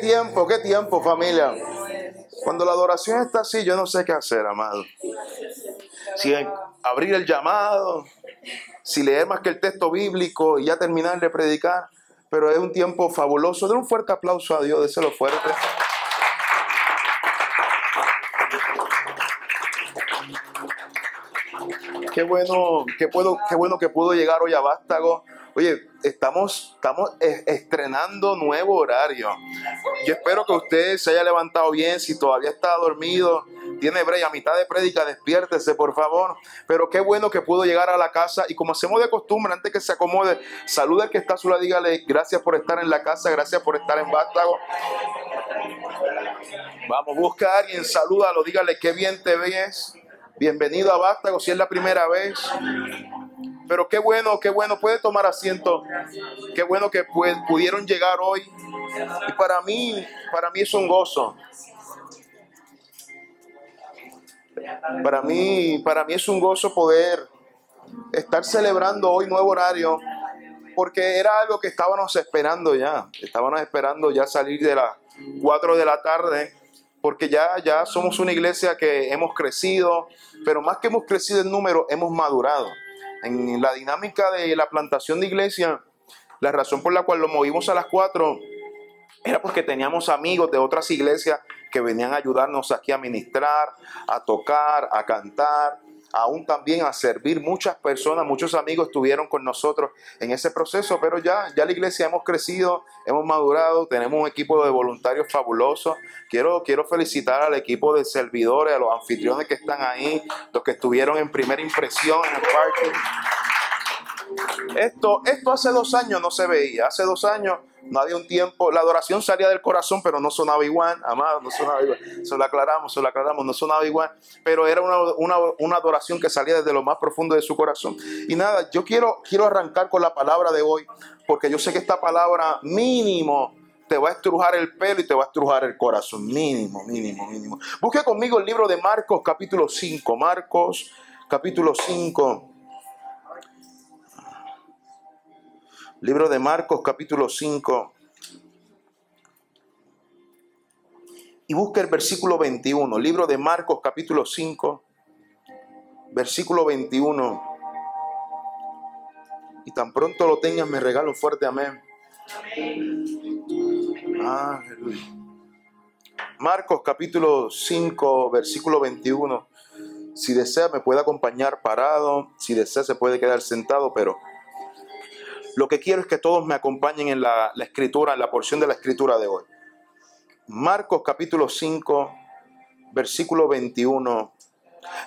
tiempo, qué tiempo, familia. Cuando la adoración está así, yo no sé qué hacer, amado. Si abrir el llamado, si leer más que el texto bíblico y ya terminar de predicar, pero es un tiempo fabuloso. Den un fuerte aplauso a Dios, déselo fuerte. Qué bueno, qué, puedo, qué bueno que pudo llegar hoy a Vástago. Oye, estamos, estamos estrenando nuevo horario. Yo espero que usted se haya levantado bien. Si todavía está dormido, tiene break a mitad de prédica, despiértese, por favor. Pero qué bueno que pudo llegar a la casa. Y como hacemos de costumbre, antes que se acomode, saluda al que está a dígale gracias por estar en la casa, gracias por estar en Vástago. Vamos, busca a alguien, salúdalo, dígale qué bien te ves. Bienvenido a Vástago si es la primera vez. Pero qué bueno, qué bueno, puede tomar asiento. Qué bueno que pudieron llegar hoy. Y para mí, para mí es un gozo. Para mí, para mí es un gozo poder estar celebrando hoy nuevo horario, porque era algo que estábamos esperando ya. Estábamos esperando ya salir de las 4 de la tarde porque ya, ya somos una iglesia que hemos crecido, pero más que hemos crecido en número, hemos madurado. En la dinámica de la plantación de iglesia, la razón por la cual lo movimos a las cuatro era porque teníamos amigos de otras iglesias que venían a ayudarnos aquí a ministrar, a tocar, a cantar, aún también a servir. Muchas personas, muchos amigos estuvieron con nosotros en ese proceso, pero ya, ya la iglesia hemos crecido, hemos madurado, tenemos un equipo de voluntarios fabuloso. Quiero, quiero felicitar al equipo de servidores, a los anfitriones que están ahí, los que estuvieron en primera impresión en el parque. Esto, esto hace dos años no se veía. Hace dos años no había un tiempo. La adoración salía del corazón, pero no sonaba igual. Amado, no sonaba igual. Se lo aclaramos, se lo aclaramos. No sonaba igual. Pero era una, una, adoración que salía desde lo más profundo de su corazón. Y nada, yo quiero, quiero arrancar con la palabra de hoy, porque yo sé que esta palabra mínimo te va a estrujar el pelo y te va a estrujar el corazón. Mínimo, mínimo, mínimo. Busque conmigo el libro de Marcos, capítulo 5. Marcos, capítulo 5. Libro de Marcos capítulo 5. Y busca el versículo 21. Libro de Marcos capítulo 5. Versículo 21. Y tan pronto lo tengas, me regalo fuerte amén. Marcos capítulo 5, versículo 21. Si desea, me puede acompañar parado. Si desea, se puede quedar sentado, pero lo que quiero es que todos me acompañen en la, escritura, en la porción de la escritura de hoy. Marcos capítulo 5, versículo 21.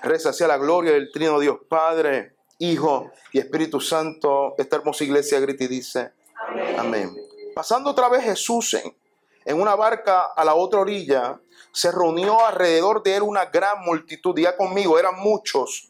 Reza hacia la gloria del Trino Dios Padre, Hijo y Espíritu Santo. Esta hermosa iglesia grita y dice, Amén. Pasando otra vez Jesús en, una barca a la otra orilla, se reunió alrededor de él una gran multitud. Ya conmigo, eran muchos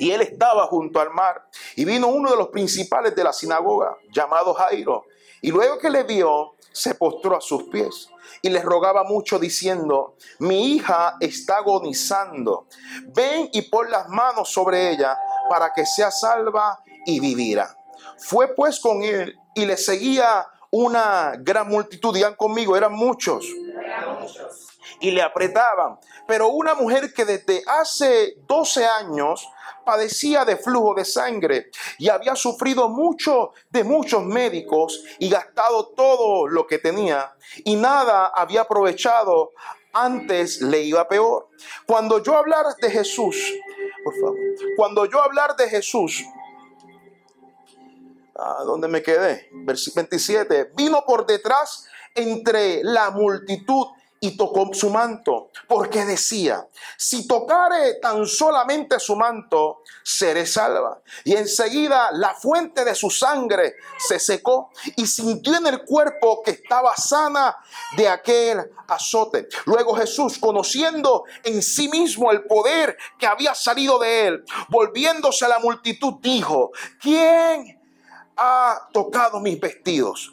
y él estaba junto al mar. Y vino uno de los principales de la sinagoga, llamado Jairo, y luego que le vio, se postró a sus pies y le rogaba mucho diciendo, mi hija está agonizando, ven y pon las manos sobre ella para que sea salva y vivirá. Fue pues con él y le seguía una gran multitud, digan conmigo, eran muchos. Y le apretaban. Pero una mujer que desde hace 12 años padecía de flujo de sangre y había sufrido mucho de muchos médicos y gastado todo lo que tenía y nada había aprovechado, antes le iba peor. Cuando yo hablar de Jesús, por favor, cuando yo hablar de Jesús, ¿a dónde me quedé? Versículo 27, vino por detrás entre la multitud y tocó su manto, porque decía, si tocare tan solamente su manto, seré salva. Y enseguida la fuente de su sangre se secó y sintió en el cuerpo que estaba sana de aquel azote. Luego Jesús, conociendo en sí mismo el poder que había salido de él, volviéndose a la multitud, dijo, ¿quién ha tocado mis vestidos.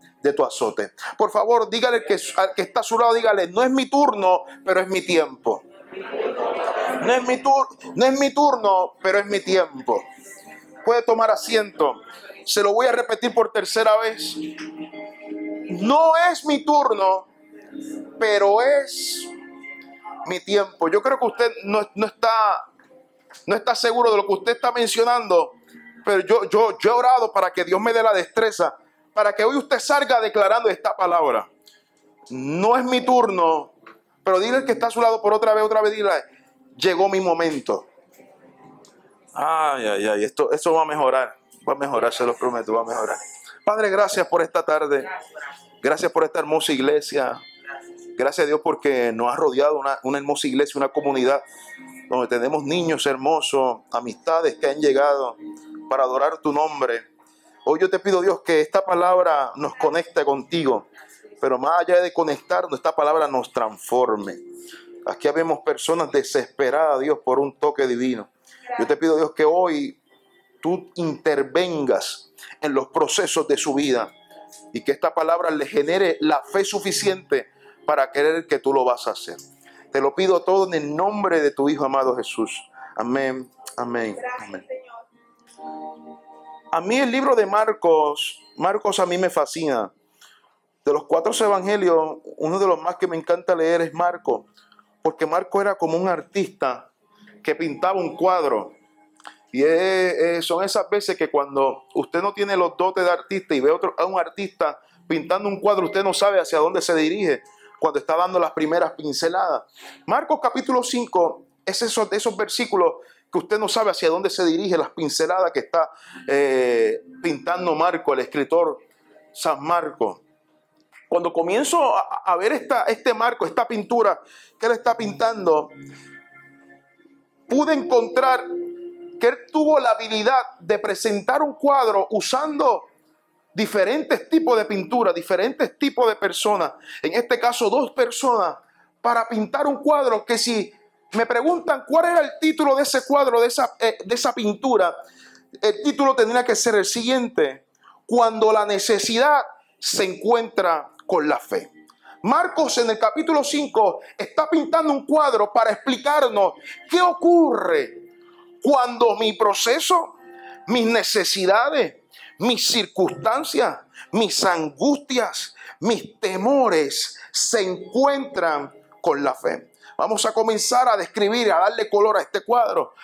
de tu azote. Por favor, dígale que, al que está a su lado, dígale, no es mi turno, pero es mi tiempo. No es mi, no es mi turno, pero es mi tiempo. Puede tomar asiento. Se lo voy a repetir por tercera vez. No es mi turno, pero es mi tiempo. Yo creo que usted no, no, está, no está seguro de lo que usted está mencionando, pero yo, yo, yo he orado para que Dios me dé la destreza para que hoy usted salga declarando esta palabra. No es mi turno, pero dile que está a su lado por otra vez, otra vez, dile, llegó mi momento. Ay, ay, ay, esto, esto va a mejorar, va a mejorar, se lo prometo, va a mejorar. Padre, gracias por esta tarde. Gracias por esta hermosa iglesia. Gracias a Dios porque nos ha rodeado una, una hermosa iglesia, una comunidad donde tenemos niños hermosos, amistades que han llegado para adorar tu nombre. Hoy yo te pido, Dios, que esta palabra nos conecte contigo, pero más allá de conectarnos, esta palabra nos transforme. Aquí vemos personas desesperadas, Dios, por un toque divino. Yo te pido, Dios, que hoy tú intervengas en los procesos de su vida y que esta palabra le genere la fe suficiente para creer que tú lo vas a hacer. Te lo pido todo en el nombre de tu Hijo amado Jesús. Amén, amén, amén. A mí el libro de Marcos, Marcos a mí me fascina. De los cuatro evangelios, uno de los más que me encanta leer es Marcos, porque Marcos era como un artista que pintaba un cuadro. Y son esas veces que cuando usted no tiene los dotes de artista y ve otro, a un artista pintando un cuadro, usted no sabe hacia dónde se dirige cuando está dando las primeras pinceladas. Marcos capítulo 5 es esos, versículos que usted no sabe hacia dónde se dirige las pinceladas que está eh, pintando Marco, el escritor San Marco. Cuando comienzo a, ver esta, este marco, esta pintura que él está pintando, pude encontrar que él tuvo la habilidad de presentar un cuadro usando diferentes tipos de pintura, diferentes tipos de personas, en este caso dos personas, para pintar un cuadro que si me preguntan cuál era el título de ese cuadro, de esa, eh, de esa pintura. El título tendría que ser el siguiente, cuando la necesidad se encuentra con la fe. Marcos en el capítulo 5 está pintando un cuadro para explicarnos qué ocurre cuando mi proceso, mis necesidades, mis circunstancias, mis angustias, mis temores se encuentran con la fe. Vamos a comenzar a describir, a darle color a este cuadro.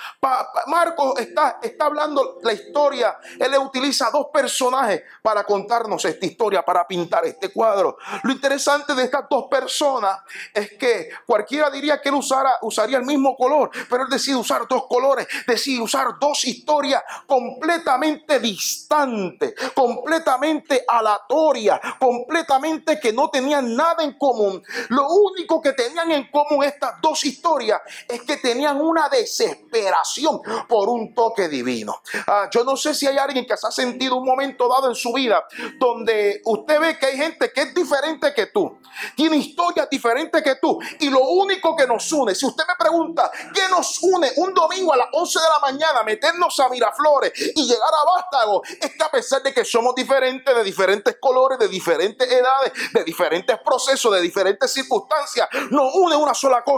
Marcos está, está hablando la historia. Él utiliza dos personajes para contarnos esta historia, para pintar este cuadro. Lo interesante de estas dos personas es que cualquiera diría que él usara, usaría el mismo color, pero él decide usar dos colores, decide usar dos historias completamente distantes, completamente aleatorias, completamente que no tenían nada en común. Lo único que tenían en común dos historias es que tenían una desesperación por un toque divino. Ah, yo no sé si hay alguien que se ha sentido un momento dado en su vida donde usted ve que hay gente que es diferente que tú, tiene historias diferentes que tú y lo único que nos une, si usted me pregunta qué nos une un domingo a las 11 de la mañana, meternos a Miraflores y llegar a Vástago, es que a pesar de que somos diferentes, de diferentes colores, de diferentes edades, de diferentes procesos, de diferentes circunstancias, nos une una sola cosa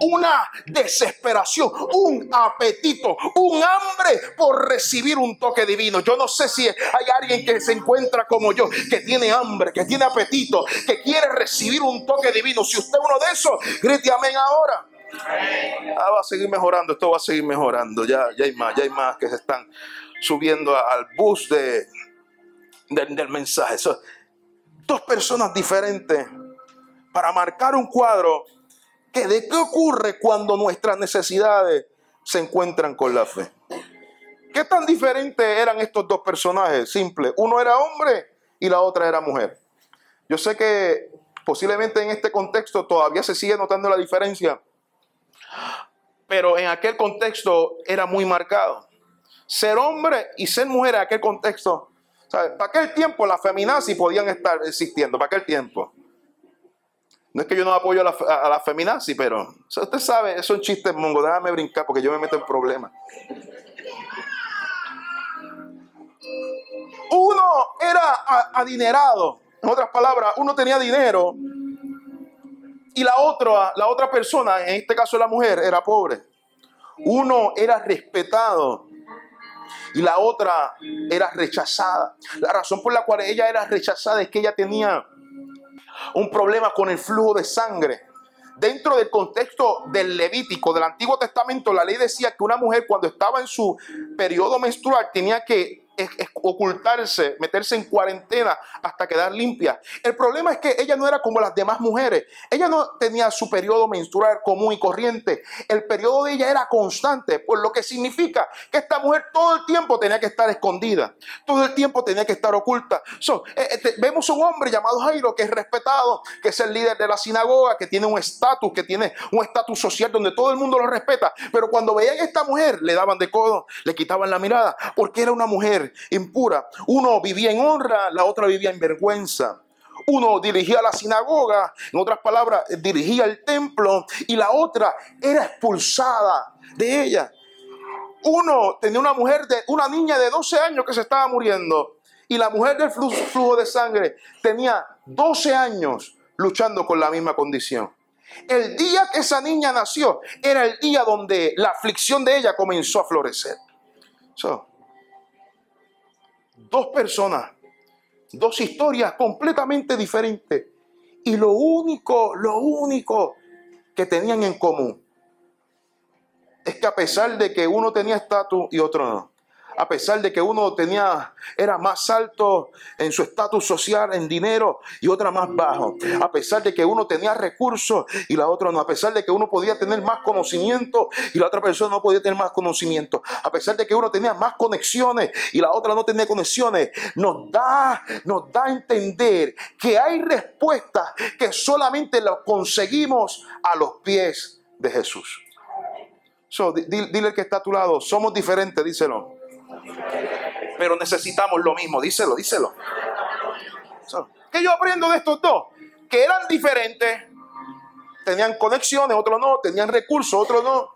una desesperación, un apetito, un hambre por recibir un toque divino. Yo no sé si hay alguien que se encuentra como yo, que tiene hambre, que tiene apetito, que quiere recibir un toque divino. Si usted es uno de esos, grite amén ahora. Ah, va a seguir mejorando, esto va a seguir mejorando. Ya, ya hay más, ya hay más que se están subiendo al bus de, del mensaje. dos personas diferentes para marcar un cuadro de qué ocurre cuando nuestras necesidades se encuentran con la fe. ¿Qué tan diferentes eran estos dos personajes? Simple, uno era hombre y la otra era mujer. Yo sé que posiblemente en este contexto todavía se sigue notando la diferencia, pero en aquel contexto era muy marcado. Ser hombre y ser mujer en aquel contexto, para aquel tiempo las feminazis podían estar existiendo, para aquel tiempo. No es que yo no apoyo a la, a feminazi, pero usted sabe, es un chiste mongo, déjame brincar porque yo me meto en problemas. Uno era adinerado, en otras palabras, uno tenía dinero y la otra, la otra persona, en este caso la mujer, era pobre. Uno era respetado y la otra era rechazada. La razón por la cual ella era rechazada es que ella tenía un problema con el flujo de sangre. Dentro del contexto del Levítico, del Antiguo Testamento, la ley decía que una mujer cuando estaba en su periodo menstrual tenía que ocultarse, meterse en cuarentena hasta quedar limpia. El problema es que ella no era como las demás mujeres. Ella no tenía su periodo menstrual común y corriente. El periodo de ella era constante, por lo que significa que esta mujer todo el tiempo tenía que estar escondida. Todo el tiempo tenía que estar oculta. So, eh, eh, vemos un hombre llamado Jairo que es respetado, que es el líder de la sinagoga, que tiene un estatus, que tiene un estatus social donde todo el mundo lo respeta. Pero cuando veían a esta mujer, le daban de codo, le quitaban la mirada, porque era una mujer impura. Uno vivía en honra, la otra vivía en vergüenza. Uno dirigía la sinagoga, en otras palabras, dirigía el templo y la otra era expulsada de ella. Uno tenía una mujer de una niña de 12 años que se estaba muriendo y la mujer del flujo de sangre tenía 12 años luchando con la misma condición. El día que esa niña nació era el día donde la aflicción de ella comenzó a florecer. Dos personas, dos historias completamente diferentes. Y lo único, lo único que tenían en común es que a pesar de que uno tenía estatus y otro no, a pesar de que uno tenía, era más alto en su estatus social, en dinero, y otra más bajo, a pesar de que uno tenía recursos y la otra no, a pesar de que uno podía tener más conocimiento y la otra persona no podía tener más conocimiento, a pesar de que uno tenía más conexiones y la otra no tenía conexiones, nos da, nos da a entender que hay respuestas que solamente las conseguimos a los pies de Jesús. dile, dile que está a tu lado, somos diferentes, díselo pero necesitamos lo mismo. Díselo, díselo. ¿Qué yo aprendo de estos dos? Que eran diferentes, tenían conexiones, otros no, tenían recursos, otros no,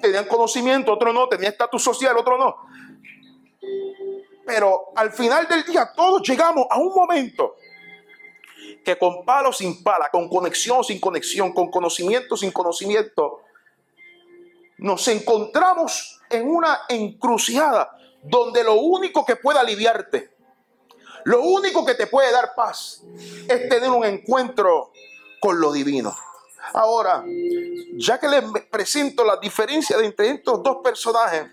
tenían conocimiento, otros no, tenían estatus social, otros no. Pero al final del día todos llegamos a un momento que con palo sin pala, con conexión sin conexión, con conocimiento sin conocimiento, nos encontramos en una encrucijada donde lo único que puede aliviarte, lo único que te puede dar paz es tener un encuentro con lo divino. Ahora, ya que les presento la diferencia entre estos dos personajes,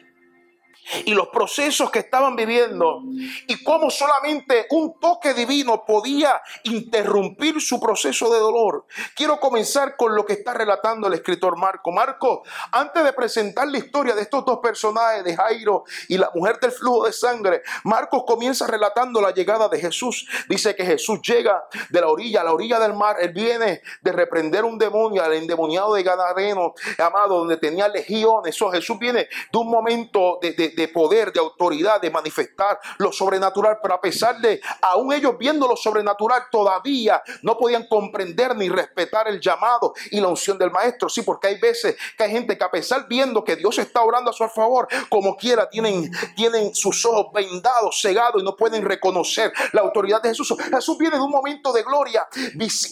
y los procesos que estaban viviendo y cómo solamente un toque divino podía interrumpir su proceso de dolor. Quiero comenzar con lo que está relatando el escritor Marco. Marco, antes de presentar la historia de estos dos personajes, de Jairo y la mujer del flujo de sangre, Marcos comienza relatando la llegada de Jesús. Dice que Jesús llega de la orilla, a la orilla del mar. Él viene de reprender un demonio, al endemoniado de Gadareno, amado, donde tenía legiones. Eso Jesús viene de un momento de de, poder, de autoridad, de manifestar lo sobrenatural, pero a pesar de aún ellos viendo lo sobrenatural, todavía no podían comprender ni respetar el llamado y la unción del maestro. Sí, porque hay veces que hay gente que a pesar viendo que Dios está orando a su favor, como quiera, tienen, tienen sus ojos vendados, cegados y no pueden reconocer la autoridad de Jesús. Jesús viene de un momento de gloria,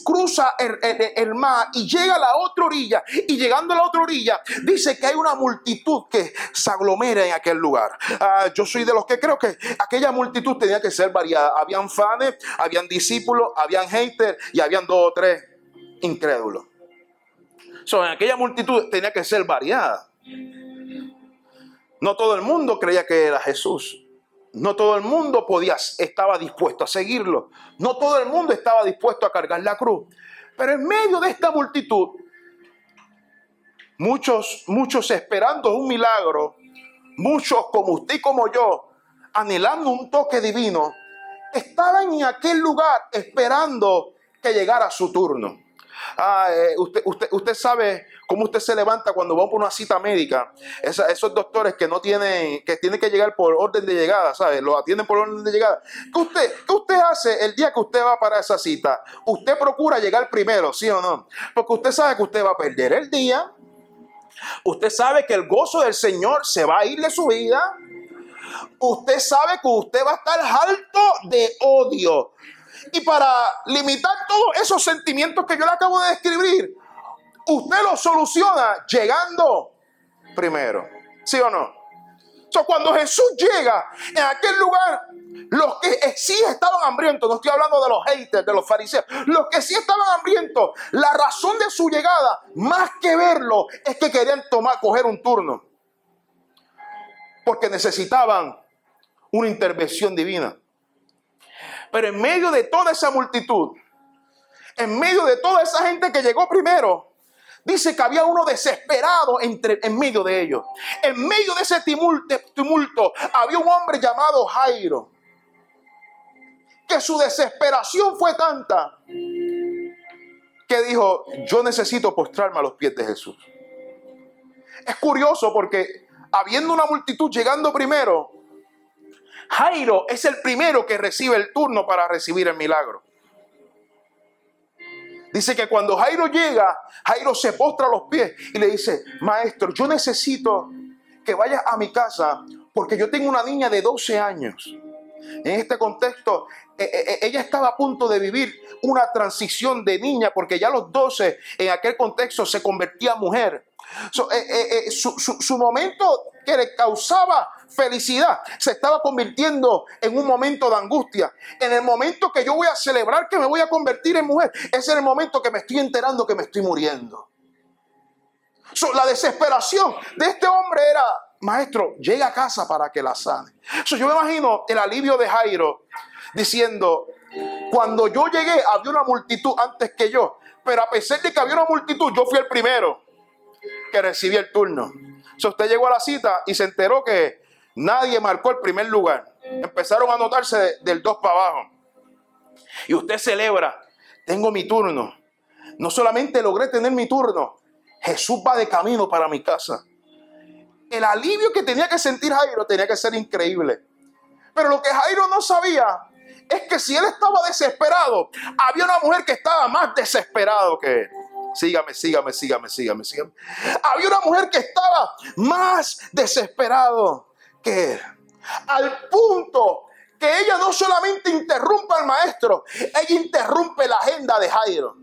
cruza el mar y llega a la otra orilla. Y llegando a la otra orilla, dice que hay una multitud que se aglomera en aquel lugar. Ah, yo soy de los que creo que aquella multitud tenía que ser variada. Habían fans, habían discípulos, habían haters y habían dos o tres incrédulos. So, en aquella multitud tenía que ser variada. No todo el mundo creía que era Jesús. No todo el mundo podía, estaba dispuesto a seguirlo. No todo el mundo estaba dispuesto a cargar la cruz. Pero en medio de esta multitud, muchos, muchos esperando un milagro, muchos como usted y como yo, anhelando un toque divino, estaban en aquel lugar esperando que llegara su turno. Ah, eh, usted, usted, usted sabe cómo usted se levanta cuando va por una cita médica. esos doctores que no tienen, que tienen que llegar por orden de llegada, ¿sabe? Lo atienden por orden de llegada. ¿Qué usted, ¿Qué usted hace el día que usted va para esa cita? Usted procura llegar primero, ¿sí o no? Porque usted sabe que usted va a perder el día. Usted sabe que el gozo del Señor se va a ir de su vida. Usted sabe que usted va a estar alto de odio. Y para limitar todos esos sentimientos que yo le acabo de describir, usted los soluciona llegando primero. ¿Sí o no? So, cuando Jesús llega en aquel lugar, los que sí estaban hambrientos, no estoy hablando de los haters, de los fariseos, los que sí estaban hambrientos, la razón de su llegada, más que verlo, es que querían tomar, coger un turno. Porque necesitaban una intervención divina. Pero en medio de toda esa multitud, en medio de toda esa gente que llegó primero, dice que había uno desesperado entre, en medio de ellos. En medio de ese tumulto había un hombre llamado Jairo, que su desesperación fue tanta que dijo, yo necesito postrarme a los pies de Jesús. Es curioso porque habiendo una multitud llegando primero, Jairo es el primero que recibe el turno para recibir el milagro. Dice que cuando Jairo llega, Jairo se postra a los pies y le dice, maestro, yo necesito que vayas a mi casa porque yo tengo una niña de 12 años. En este contexto, ella estaba a punto de vivir una transición de niña porque ya los 12 en aquel contexto se convertía en mujer. Eh, eh, eh, su, momento que le causaba felicidad se estaba convirtiendo en un momento de angustia. En el momento que yo voy a celebrar que me voy a convertir en mujer, es en el momento que me estoy enterando que me estoy muriendo. la desesperación de este hombre era, maestro, llega a casa para que la sane. yo me imagino el alivio de Jairo diciendo, cuando yo llegué había una multitud antes que yo, pero a pesar de que había una multitud, yo fui el primero que recibí el turno. So, usted llegó a la cita y se enteró que nadie marcó el primer lugar. Empezaron a notarse del 2 para abajo. Y usted celebra, tengo mi turno. No solamente logré tener mi turno, Jesús va de camino para mi casa. El alivio que tenía que sentir Jairo tenía que ser increíble. Pero lo que Jairo no sabía es que si él estaba desesperado, había una mujer que estaba más desesperado que él. Sígame, sígame, sígame, sígame, sígame. Había una mujer que estaba más desesperado que él. Al punto que ella no solamente interrumpe al maestro, ella interrumpe la agenda de Jairo.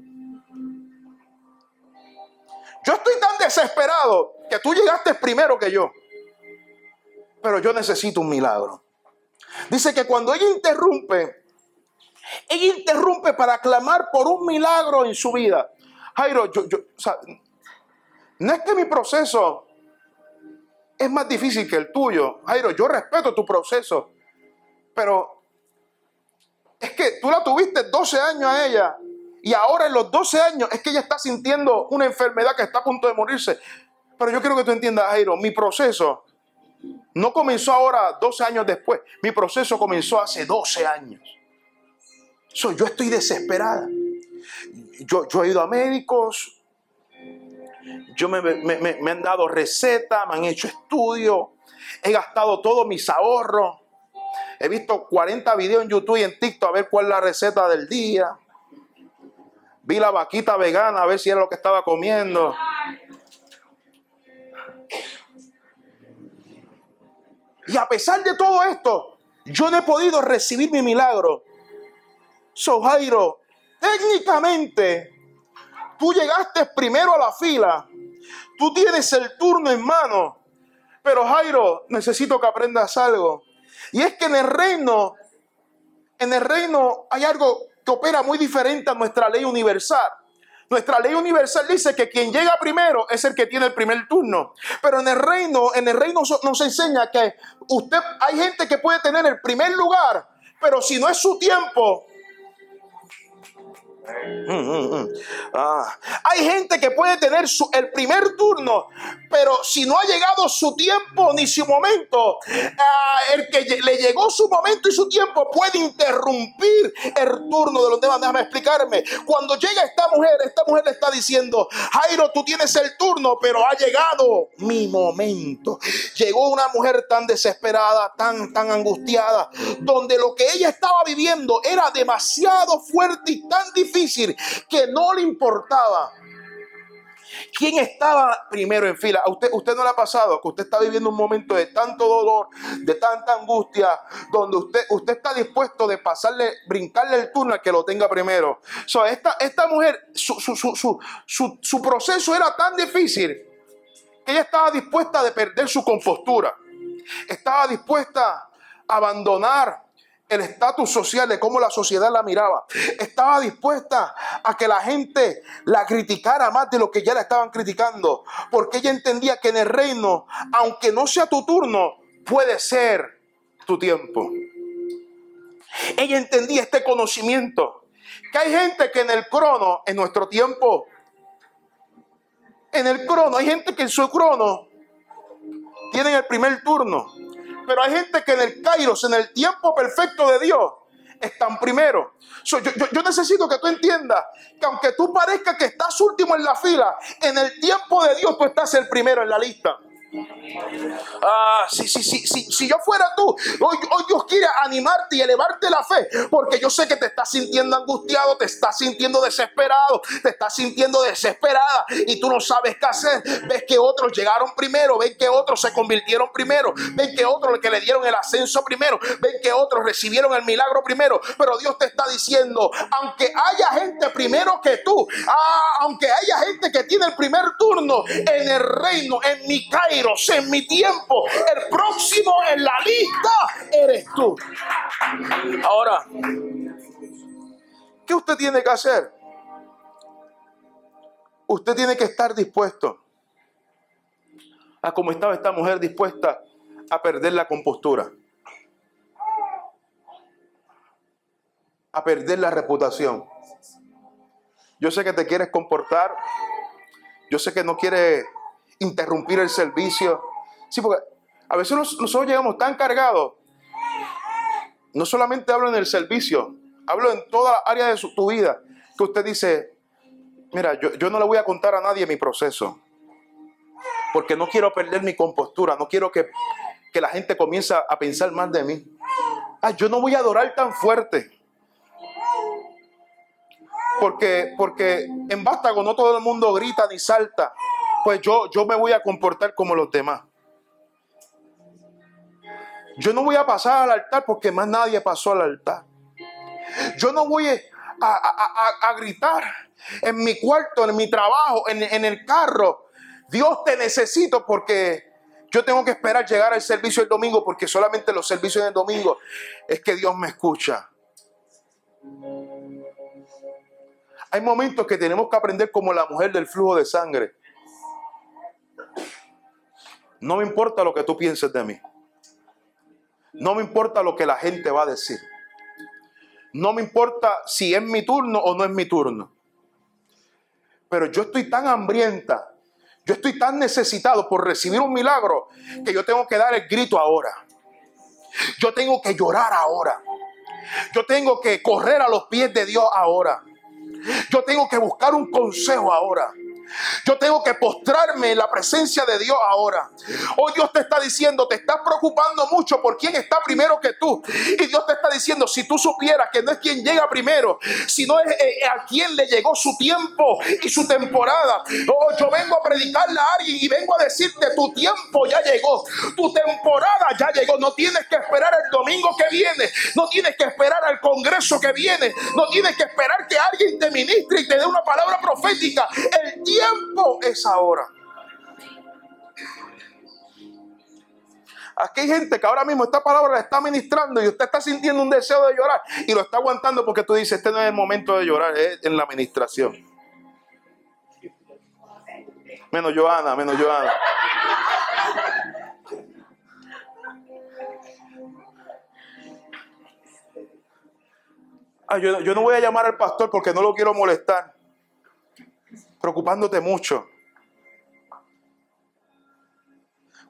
Yo estoy tan desesperado que tú llegaste primero que yo. Pero yo necesito un milagro. Dice que cuando ella interrumpe, ella interrumpe para clamar por un milagro en su vida. Jairo, yo, yo, no es que mi proceso es más difícil que el tuyo. Jairo, yo respeto tu proceso, pero es que tú la tuviste 12 años a ella y ahora en los 12 años es que ella está sintiendo una enfermedad que está a punto de morirse. Pero yo quiero que tú entiendas, Jairo, mi proceso no comenzó ahora 12 años después. Mi proceso comenzó hace 12 años. yo estoy desesperada yo, he ido a médicos, yo me, me, han dado recetas, me han hecho estudios, he gastado todos mis ahorros, he visto 40 videos en YouTube y en TikTok a ver cuál es la receta del día. Vi la vaquita vegana a ver si era lo que estaba comiendo. Y a pesar de todo esto, yo no he podido recibir mi milagro. So Jairo, Técnicamente, tú llegaste primero a la fila, tú tienes el turno en mano, pero Jairo, necesito que aprendas algo. Y es que en el reino, en el reino hay algo que opera muy diferente a nuestra ley universal. Nuestra ley universal dice que quien llega primero es el que tiene el primer turno. Pero en el reino, en el reino nos enseña que usted hay gente que puede tener el primer lugar, pero si no es su tiempo. Ah. Hay gente que puede tener su, el primer turno, pero si no ha llegado su tiempo ni su momento, ah, el que le llegó su momento y su tiempo puede interrumpir el turno de los demás. Déjame explicarme. Cuando llega esta mujer, esta mujer le está diciendo, Jairo, tú tienes el turno, pero ha llegado mi momento. Llegó una mujer tan desesperada, tan, tan angustiada, donde lo que ella estaba viviendo era demasiado fuerte y tan difícil que no le importaba. ¿Quién estaba primero en fila? ¿A usted, usted no le ha pasado que usted está viviendo un momento de tanto dolor, de tanta angustia, donde usted, usted está dispuesto de pasarle, brincarle el turno al que lo tenga primero? esta, esta mujer, su, su, su proceso era tan difícil que ella estaba dispuesta de perder su compostura. Estaba dispuesta a abandonar el estatus social de cómo la sociedad la miraba. Estaba dispuesta a que la gente la criticara más de lo que ya la estaban criticando, porque ella entendía que en el reino, aunque no sea tu turno, puede ser tu tiempo. Ella entendía este conocimiento, que hay gente que en el crono, en nuestro tiempo, en el crono, hay gente que en su crono tienen el primer turno pero hay gente que en el Kairos, en el tiempo perfecto de Dios, están primero. yo, yo, necesito que tú entiendas que aunque tú parezcas que estás último en la fila, en el tiempo de Dios tú estás el primero en la lista. Ah, sí, sí, sí. Si yo fuera tú, hoy, Dios quiere animarte y elevarte la fe, porque yo sé que te estás sintiendo angustiado, te estás sintiendo desesperado, te estás sintiendo desesperada y tú no sabes qué hacer. Ves que otros llegaron primero, ven que otros se convirtieron primero, ven que otros que le dieron el ascenso primero, ven que otros recibieron el milagro primero, pero Dios te está diciendo, aunque haya gente primero que tú, ah, aunque haya gente que tiene el primer turno en el reino, en mi En mi tiempo. El próximo en la lista eres tú. Ahora, ¿qué usted tiene que hacer? Usted tiene que estar dispuesto a como estaba esta mujer dispuesta a perder la compostura, a perder la reputación. Yo sé que te quieres comportar, yo sé que no quieres interrumpir el servicio. Sí, porque a veces nosotros llegamos tan cargados. No solamente hablo en el servicio, hablo en toda la área de su, tu vida, que usted dice, mira, yo, yo no le voy a contar a nadie mi proceso, porque no quiero perder mi compostura, no quiero que, que la gente comience a pensar más de mí. Ah, yo no voy a adorar tan fuerte. Porque, porque en Vástago no todo el mundo grita ni salta pues yo, yo me voy a comportar como los demás. Yo no voy a pasar al altar porque más nadie pasó al altar. Yo no voy a, gritar en mi cuarto, en mi trabajo, en, en el carro. Dios te necesito porque yo tengo que esperar llegar al servicio el domingo porque solamente los servicios del domingo es que Dios me escucha. Hay momentos que tenemos que aprender como la mujer del flujo de sangre. No me importa lo que tú pienses de mí. No me importa lo que la gente va a decir. No me importa si es mi turno o no es mi turno. Pero yo estoy tan hambrienta, yo estoy tan necesitado por recibir un milagro que yo tengo que dar el grito ahora. Yo tengo que llorar ahora. Yo tengo que correr a los pies de Dios ahora. Yo tengo que buscar un consejo ahora. Yo tengo que postrarme en la presencia de Dios ahora. Hoy Dios te está diciendo, te estás preocupando mucho por quién está primero que tú. Y Dios te está diciendo, si tú supieras que no es quien llega primero, sino es eh, a quien le llegó su tiempo y su temporada. Oh, yo vengo a predicarle a alguien y vengo a decirte, tu tiempo ya llegó, tu temporada ya llegó. No tienes que esperar el domingo que viene, no tienes que esperar al congreso que viene, no tienes que esperar que alguien te ministre y te dé una palabra profética. El tiempo es ahora. Aquí hay gente que ahora mismo esta palabra la está ministrando y usted está sintiendo un deseo de llorar y lo está aguantando porque tú dices, este no es el momento de llorar, es en la administración. Menos Joana, menos Joana. Ah, yo no voy a llamar al pastor porque no lo quiero molestar. Preocupándote mucho.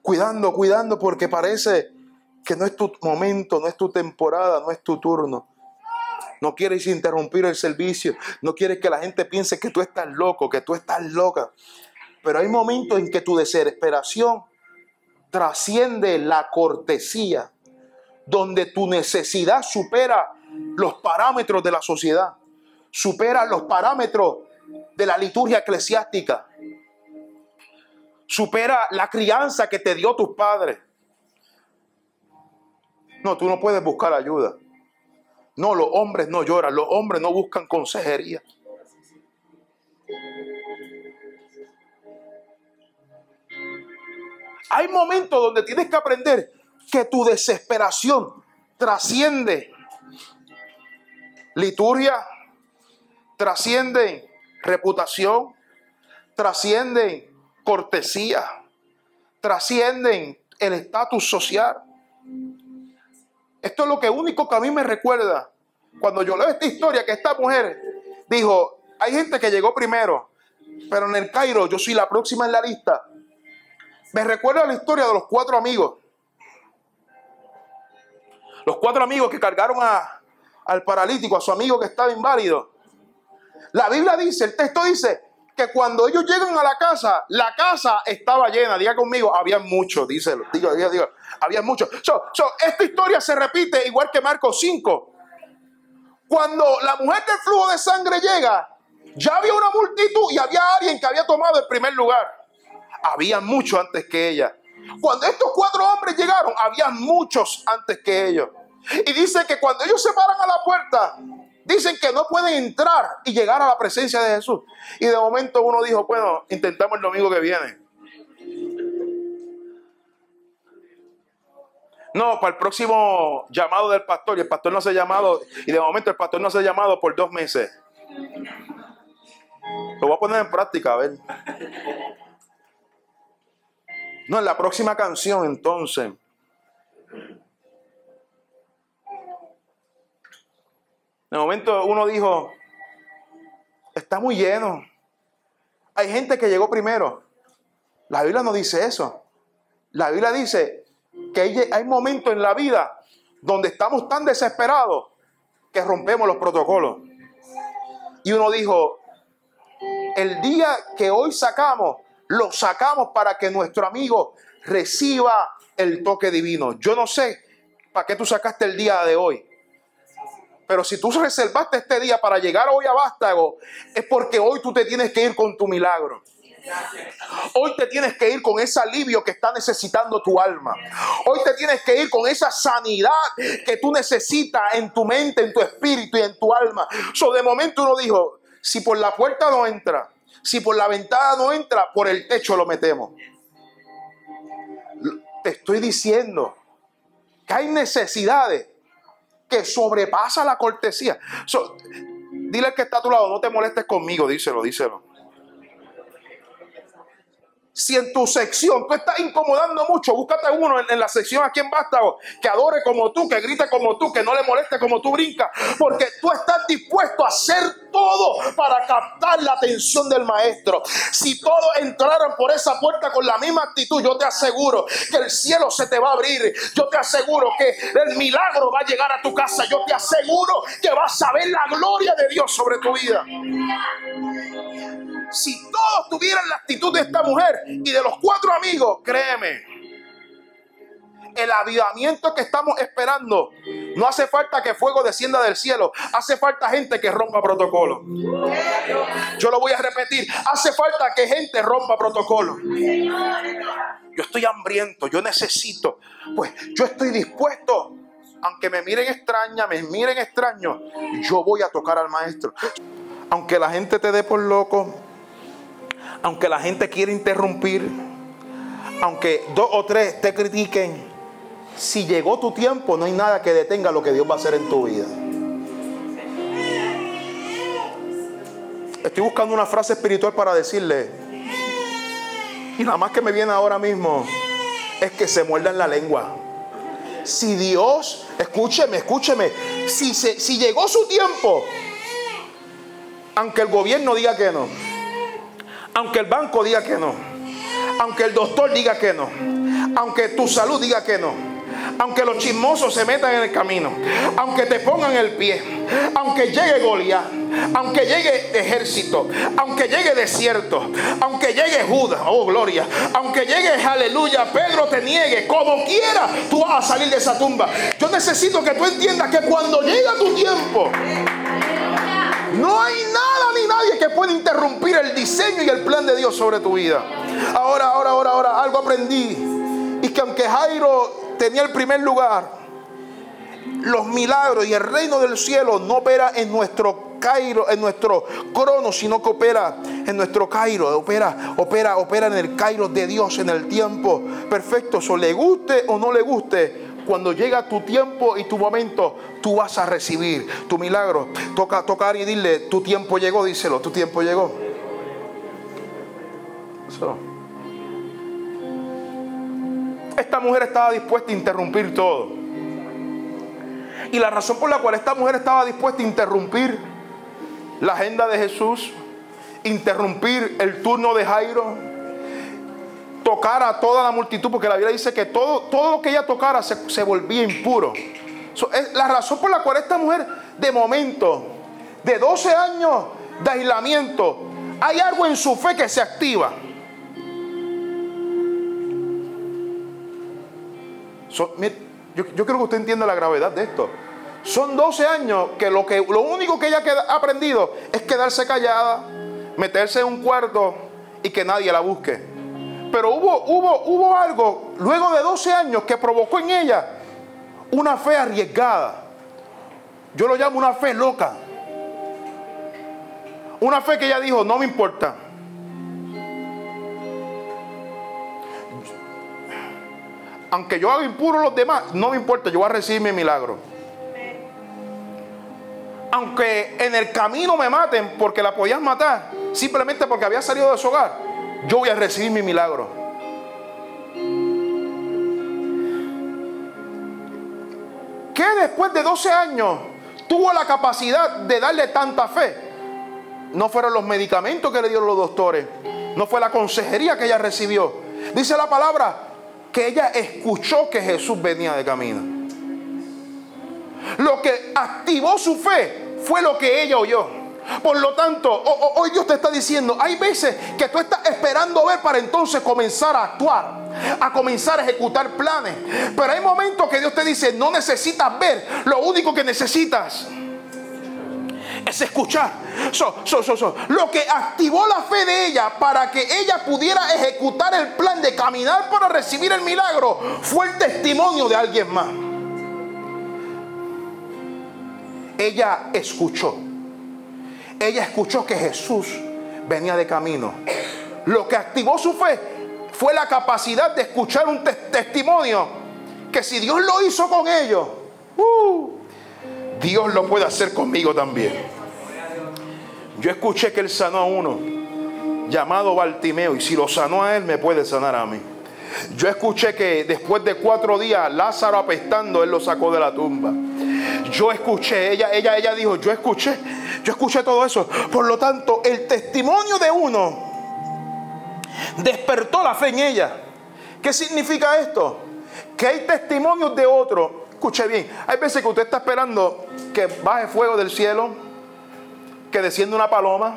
Cuidando, cuidando, porque parece que no es tu momento, no es tu temporada, no es tu turno. No quieres interrumpir el servicio. No quieres que la gente piense que tú estás loco, que tú estás loca. Pero hay momentos en que tu desesperación trasciende la cortesía, donde tu necesidad supera los parámetros de la sociedad, supera los parámetros de la liturgia eclesiástica, supera la crianza que te dio tus padres. No, tú no puedes buscar ayuda. No, los hombres no lloran, los hombres no buscan consejería. Hay momentos donde tienes que aprender que tu desesperación trasciende liturgia, trasciende reputación, trasciende cortesía, trascienden el estatus social. Esto es lo que único que a mí me recuerda cuando yo leo esta historia, que esta mujer dijo, hay gente que llegó primero, pero en el Cairo yo soy la próxima en la lista. Me recuerda la historia de los cuatro amigos. Los cuatro amigos que cargaron a, al paralítico, a su amigo que estaba inválido. La Biblia dice, el texto dice, que cuando ellos llegan a la casa, la casa estaba llena. Diga conmigo, había muchos, díselo. Diga, diga. Había muchos. esta historia se repite igual que Marcos 5. Cuando la mujer del flujo de sangre llega, ya había una multitud y había alguien que había tomado el primer lugar. Había muchos antes que ella. Cuando estos cuatro hombres llegaron, había muchos antes que ellos. Y dice que cuando ellos se paran a la puerta, Dicen que no pueden entrar y llegar a la presencia de Jesús. Y de momento uno dijo, bueno, intentamos el domingo que viene. No, para el próximo llamado del pastor. Y el pastor no se ha llamado. Y de momento el pastor no se ha llamado por dos meses. Lo voy a poner en práctica, a ver. No, en la próxima canción entonces. De momento uno dijo, está muy lleno. Hay gente que llegó primero. La Biblia no dice eso. La Biblia dice que hay momentos en la vida donde estamos tan desesperados que rompemos los protocolos. Y uno dijo, el día que hoy sacamos, lo sacamos para que nuestro amigo reciba el toque divino. Yo no sé para qué tú sacaste el día de hoy. Pero si tú reservaste este día para llegar hoy a Vástago, es porque hoy tú te tienes que ir con tu milagro. Hoy te tienes que ir con ese alivio que está necesitando tu alma. Hoy te tienes que ir con esa sanidad que tú necesitas en tu mente, en tu espíritu y en tu alma. So, de momento uno dijo, si por la puerta no entra, si por la ventana no entra, por el techo lo metemos. Te estoy diciendo que hay necesidades que sobrepasa la cortesía. dile al que está a tu lado, no te molestes conmigo, díselo, díselo. Si en tu sección tú estás incomodando mucho, búscate uno en, la sección aquí en Vástago que adore como tú, que grite como tú, que no le moleste como tú brincas, porque tú estás dispuesto a hacer todo para captar la atención del maestro. Si todos entraran por esa puerta con la misma actitud, yo te aseguro que el cielo se te va a abrir. Yo te aseguro que el milagro va a llegar a tu casa. Yo te aseguro que vas a ver la gloria de Dios sobre tu vida si todos tuvieran la actitud de esta mujer y de los cuatro amigos, créeme, el avivamiento que estamos esperando, no hace falta que fuego descienda del cielo, hace falta gente que rompa protocolo. Yo lo voy a repetir, hace falta que gente rompa protocolo. Yo estoy hambriento, yo necesito, pues yo estoy dispuesto, aunque me miren extraña, me miren extraño, yo voy a tocar al maestro. Aunque la gente te dé por loco, aunque la gente quiera interrumpir, aunque dos o tres te critiquen, si llegó tu tiempo, no hay nada que detenga lo que Dios va a hacer en tu vida. Estoy buscando una frase espiritual para decirle, y nada más que me viene ahora mismo, es que se muerda en la lengua. Si Dios, escúcheme, escúcheme, si, se, si llegó su tiempo, aunque el gobierno diga que no, aunque el banco diga que no, aunque el doctor diga que no, aunque tu salud diga que no, aunque los chismosos se metan en el camino, aunque te pongan el pie, aunque llegue Goliat, aunque llegue ejército, aunque llegue desierto, aunque llegue Judas, oh gloria, aunque llegue aleluya, Pedro te niegue, como quiera, tú vas a salir de esa tumba. Yo necesito que tú entiendas que cuando llega tu tiempo, no hay nada ni nadie que pueda interrumpir el diseño y el plan de Dios sobre tu vida. Ahora, ahora, ahora, ahora, algo aprendí. Y que aunque Jairo tenía el primer lugar. Los milagros y el reino del cielo no opera en nuestro Cairo, en nuestro crono, sino que opera en nuestro Cairo, opera, opera, opera en el Cairo de Dios, en el tiempo perfecto. O le guste o no le guste, cuando llega tu tiempo y tu momento, tú vas a recibir tu milagro. Toca tocar y dile, tu tiempo llegó, díselo, tu tiempo llegó. Esta mujer estaba dispuesta a interrumpir todo. Y la razón por la cual esta mujer estaba dispuesta a interrumpir la agenda de Jesús, interrumpir el turno de Jairo, tocar a toda la multitud, porque la Biblia dice que todo, todo lo que ella tocara se, volvía impuro. es la razón por la cual esta mujer, de momento, de 12 años de aislamiento, hay algo en su fe que se activa. Yo, creo que usted entiende la gravedad de esto. Son 12 años que lo, que lo único que ella ha aprendido es quedarse callada, meterse en un cuarto y que nadie la busque. Pero hubo, hubo, hubo algo luego de 12 años que provocó en ella una fe arriesgada. Yo lo llamo una fe loca. Una fe que ella dijo, no me importa. Aunque yo haga impuro a los demás, no me importa, yo voy a recibir mi milagro. Aunque en el camino me maten porque la podían matar, simplemente porque había salido de su hogar, yo voy a recibir mi milagro. ¿Qué después de 12 años tuvo la capacidad de darle tanta fe? No fueron los medicamentos que le dieron los doctores, no fue la consejería que ella recibió. Dice la palabra, que ella escuchó que Jesús venía de camino. Lo que activó su fe fue lo que ella oyó. Por lo tanto, hoy Dios te está diciendo, hay veces que tú estás esperando ver para entonces comenzar a actuar, a comenzar a ejecutar planes. Pero hay momentos que Dios te dice, no necesitas ver, lo único que necesitas es escuchar. Lo que activó la fe de ella para que ella pudiera ejecutar el plan de caminar para recibir el milagro fue el testimonio de alguien más. Ella escuchó. Ella escuchó que Jesús venía de camino. Lo que activó su fe fue la capacidad de escuchar un testimonio que si Dios lo hizo con ellos, uh, Dios lo puede hacer conmigo también. Yo escuché que él sanó a uno llamado Bartimeo y si lo sanó a él me puede sanar a mí. Yo escuché que después de cuatro días Lázaro apestando él lo sacó de la tumba. Yo escuché, ella, ella, ella dijo, yo escuché, yo escuché todo eso. Por lo tanto, el testimonio de uno despertó la fe en ella. ¿Qué significa esto? Que hay testimonios de otro. Escuche bien, hay veces que usted está esperando que baje fuego del cielo que desciende una paloma,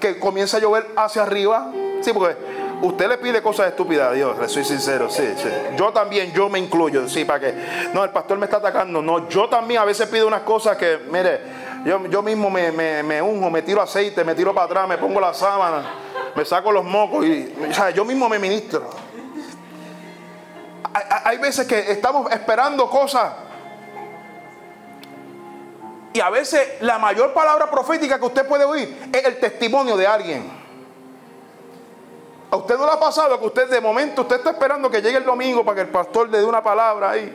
que comienza a llover hacia arriba. Sí, porque usted le pide cosas estúpidas a Dios, le soy sincero, sí, sí. Yo también, yo me incluyo, sí, para que, no, el pastor me está atacando, no, yo también a veces pido unas cosas que, mire, yo, yo mismo me, me, unjo, me tiro aceite, me tiro para atrás, me pongo la sábana, me saco los mocos y, o yo mismo me ministro. hay veces que estamos esperando cosas y a veces la mayor palabra profética que usted puede oír es el testimonio de alguien. ¿A usted no le ha pasado que usted de momento, usted está esperando que llegue el domingo para que el pastor le dé una palabra ahí?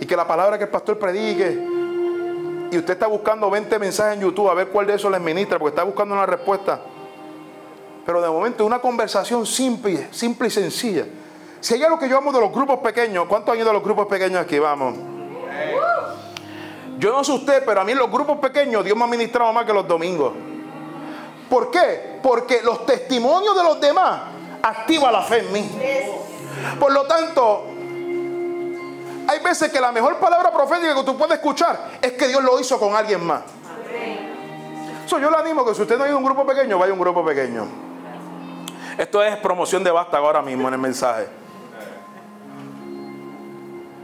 Y que la palabra que el pastor predique. Y usted está buscando 20 mensajes en YouTube a ver cuál de esos les ministra, porque está buscando una respuesta. Pero de momento una conversación simple, simple y sencilla. Si hay algo que yo amo de los grupos pequeños, ¿cuántos años de los grupos pequeños aquí? Vamos. Yo no sé usted, pero a mí en los grupos pequeños Dios me ha ministrado más que los domingos. ¿Por qué? Porque los testimonios de los demás activan la fe en mí. Por lo tanto, hay veces que la mejor palabra profética que tú puedes escuchar es que Dios lo hizo con alguien más. So, yo le animo que si usted no hay un grupo pequeño, vaya a un grupo pequeño. Esto es promoción de basta ahora mismo en el mensaje.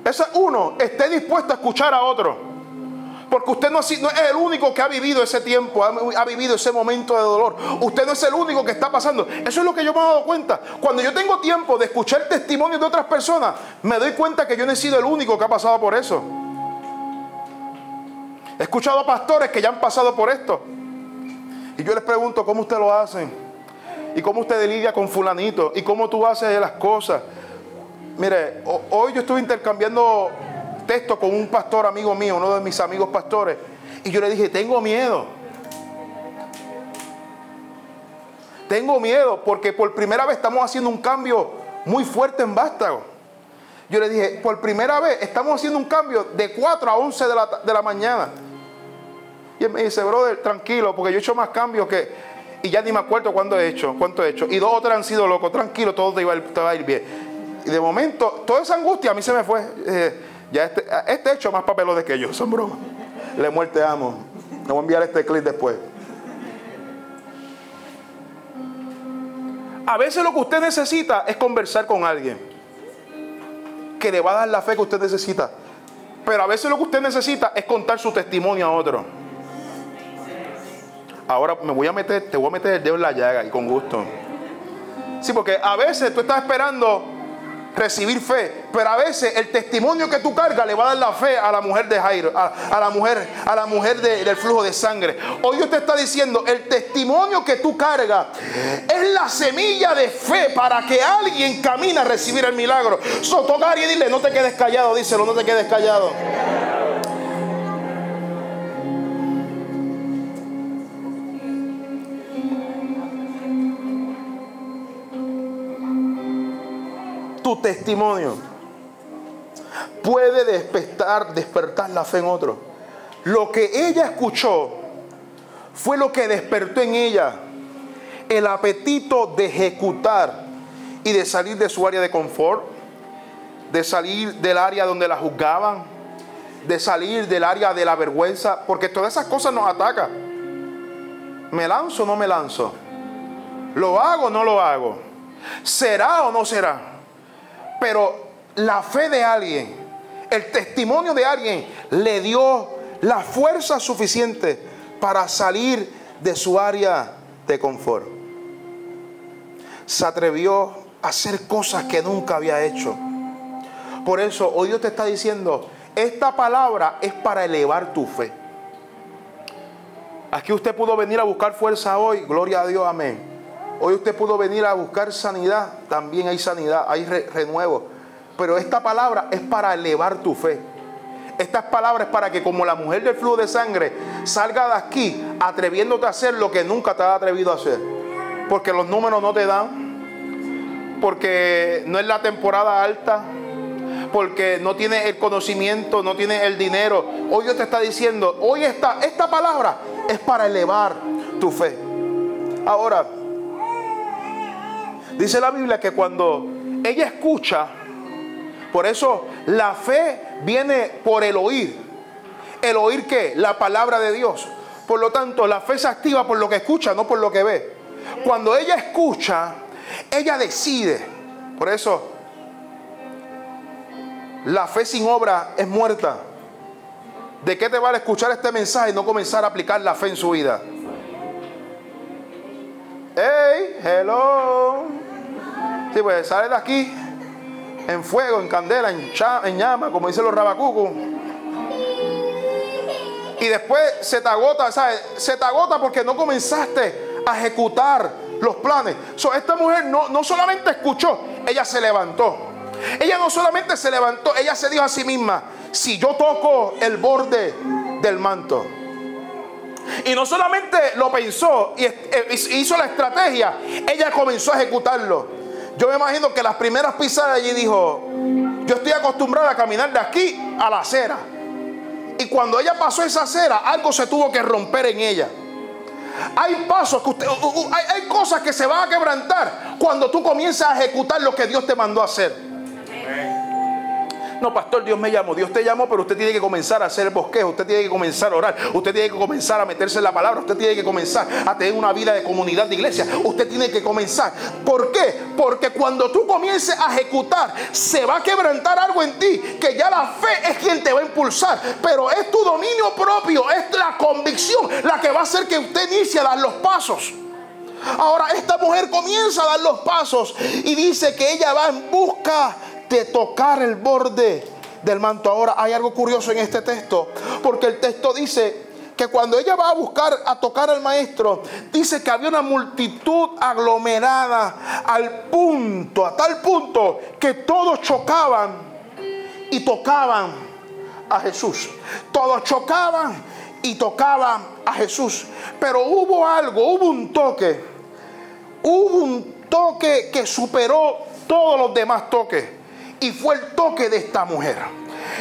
Ese uno esté dispuesto a escuchar a otro. Porque usted no, es el único que ha vivido ese tiempo, ha, vivido ese momento de dolor. Usted no es el único que está pasando. Eso es lo que yo me he dado cuenta. Cuando yo tengo tiempo de escuchar testimonios de otras personas, me doy cuenta que yo no he sido el único que ha pasado por eso. He escuchado a pastores que ya han pasado por esto. Y yo les pregunto, ¿cómo usted lo hacen? ¿Y cómo usted lidia con fulanito? ¿Y cómo tú haces las cosas? Mire, hoy yo estuve intercambiando texto con un pastor amigo mío, uno de mis amigos pastores, y yo le dije, tengo miedo. Tengo miedo porque por primera vez estamos haciendo un cambio muy fuerte en Vástago. Yo le dije, por primera vez estamos haciendo un cambio de 4 a 11 de la, de la mañana. Y él me dice, brother, tranquilo, porque yo he hecho más cambios que... Y ya ni me acuerdo cuándo he hecho, cuánto he hecho. Y dos o tres han sido locos, tranquilo, todo te, iba, va a ir bien. Y de momento, toda esa angustia a mí se me fue. Eh, ya este, este hecho más papelones que yo, son bromas. Le muerte amo. Le voy a enviar este clip después. A veces lo que usted necesita es conversar con alguien que le va a dar la fe que usted necesita. Pero a veces lo que usted necesita es contar su testimonio a otro. Ahora me voy a meter, te voy a meter el dedo en la llaga y con gusto. Sí, porque a veces tú estás esperando recibir fe, pero a veces el testimonio que tú cargas le va a dar la fe a la mujer de Jairo, a, la mujer, a la mujer del flujo de sangre. Hoy Dios te está diciendo, el testimonio que tú cargas es la semilla de fe para que alguien camine a recibir el milagro. So, tocar y dile, no te quedes callado, díselo, no te quedes callado. Testimonio puede despertar, despertar la fe en otro. Lo que ella escuchó fue lo que despertó en ella el apetito de ejecutar y de salir de su área de confort, de salir del área donde la juzgaban, de salir del área de la vergüenza, porque todas esas cosas nos atacan. ¿Me lanzo o no me lanzo? ¿Lo hago o no lo hago? ¿Será o no será? Pero la fe de alguien, el testimonio de alguien le dio la fuerza suficiente para salir de su área de confort. Se atrevió a hacer cosas que nunca había hecho. Por eso hoy Dios te está diciendo, esta palabra es para elevar tu fe. Aquí usted pudo venir a buscar fuerza hoy, gloria a Dios, amén. Hoy usted pudo venir a buscar sanidad, también hay sanidad, hay renuevo. Pero esta palabra es para elevar tu fe. Estas palabras es para que como la mujer del flujo de sangre salga de aquí atreviéndote a hacer lo que nunca te has atrevido a hacer. Porque los números no te dan. Porque no es la temporada alta. Porque no tiene el conocimiento, no tiene el dinero. Hoy Dios te está diciendo, hoy esta, esta palabra es para elevar tu fe. Ahora, Dice la Biblia que cuando ella escucha, por eso la fe viene por el oír. ¿El oír qué? La palabra de Dios. Por lo tanto, la fe se activa por lo que escucha, no por lo que ve. Cuando ella escucha, ella decide. Por eso, la fe sin obra es muerta. ¿De qué te vale escuchar este mensaje y no comenzar a aplicar la fe en su vida? Hey, hello. Sí, pues sale de aquí en fuego, en candela, en, llama, como dicen los rabacucos. Y después se te agota, ¿sabes? Se te agota porque no comenzaste a ejecutar los planes. esta mujer no, no solamente escuchó, ella se levantó. Ella no solamente se levantó, ella se dijo a sí misma, si yo toco el borde del manto. Y no solamente lo pensó y eh, hizo la estrategia, ella comenzó a ejecutarlo. Yo me imagino que las primeras pisadas allí dijo, yo estoy acostumbrada a caminar de aquí a la acera. Y cuando ella pasó esa acera, algo se tuvo que romper en ella. Hay pasos que usted, hay, hay cosas que se van a quebrantar cuando tú comienzas a ejecutar lo que Dios te mandó a hacer. No, pastor, Dios me llamó. Dios te llamó, pero usted tiene que comenzar a hacer bosquejo. Usted tiene que comenzar a orar. Usted tiene que comenzar a meterse en la palabra. Usted tiene que comenzar a tener una vida de comunidad de iglesia. Usted tiene que comenzar. ¿Por qué? Porque cuando tú comiences a ejecutar, se va a quebrantar algo en ti. Que ya la fe es quien te va a impulsar. Pero es tu dominio propio, es la convicción la que va a hacer que usted inicie a dar los pasos. Ahora esta mujer comienza a dar los pasos y dice que ella va en busca de tocar el borde del manto. Ahora hay algo curioso en este texto, porque el texto dice que cuando ella va a buscar a tocar al maestro, dice que había una multitud aglomerada al punto, a tal punto que todos chocaban y tocaban a Jesús. Todos chocaban y tocaban a Jesús. Pero hubo algo, hubo un toque, hubo un toque que superó todos los demás toques y fue el toque de esta mujer.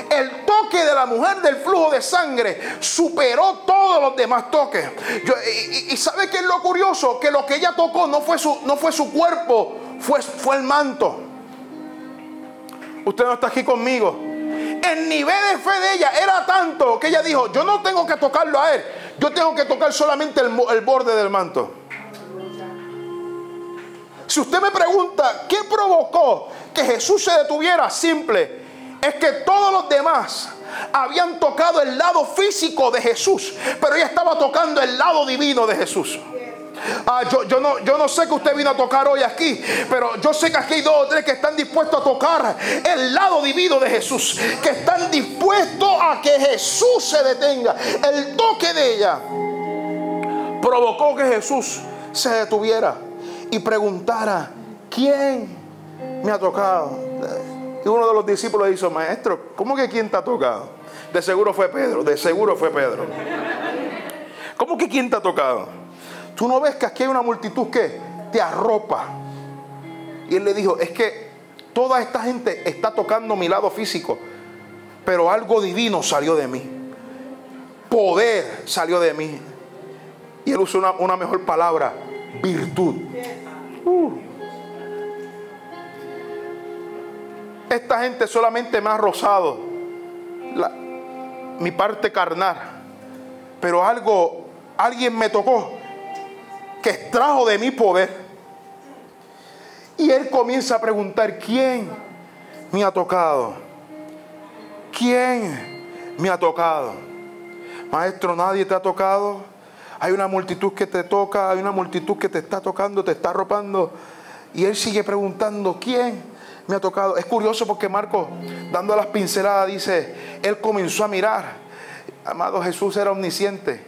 El toque de la mujer del flujo de sangre superó todos los demás toques. y, sabe qué es lo curioso? Que lo que ella tocó no fue su, no fue su cuerpo, fue, fue el manto. Usted no está aquí conmigo. El nivel de fe de ella era tanto que ella dijo, yo no tengo que tocarlo a él, yo tengo que tocar solamente el, el borde del manto. Si usted me pregunta, ¿qué provocó que Jesús se detuviera? Simple. Es que todos los demás habían tocado el lado físico de Jesús, pero ella estaba tocando el lado divino de Jesús. Ah, yo, no, yo no sé que usted vino a tocar hoy aquí, pero yo sé que aquí hay dos o tres que están dispuestos a tocar el lado divino de Jesús, que están dispuestos a que Jesús se detenga. El toque de ella provocó que Jesús se detuviera y preguntara, ¿quién me ha tocado? Y uno de los discípulos dijo, maestro, ¿cómo que quién te ha tocado? De seguro fue Pedro, de seguro fue Pedro. ¿Cómo que quién te ha tocado? Tú no ves que aquí hay una multitud que te arropa. Y él le dijo, es que toda esta gente está tocando mi lado físico, pero algo divino salió de mí. Poder salió de mí. Y él usó una, una mejor palabra, virtud. Uh. Esta gente solamente me ha rozado mi parte carnal. Pero algo, alguien me tocó que extrajo de mi poder. Y él comienza a preguntar, ¿quién me ha tocado? ¿Quién me ha tocado? Maestro, nadie te ha tocado. Hay una multitud que te toca, hay una multitud que te está tocando, te está arropando. Y él sigue preguntando, ¿quién me ha tocado? Es curioso porque Marco, dando las pinceladas, dice, él comenzó a mirar. Amado Jesús era omnisciente.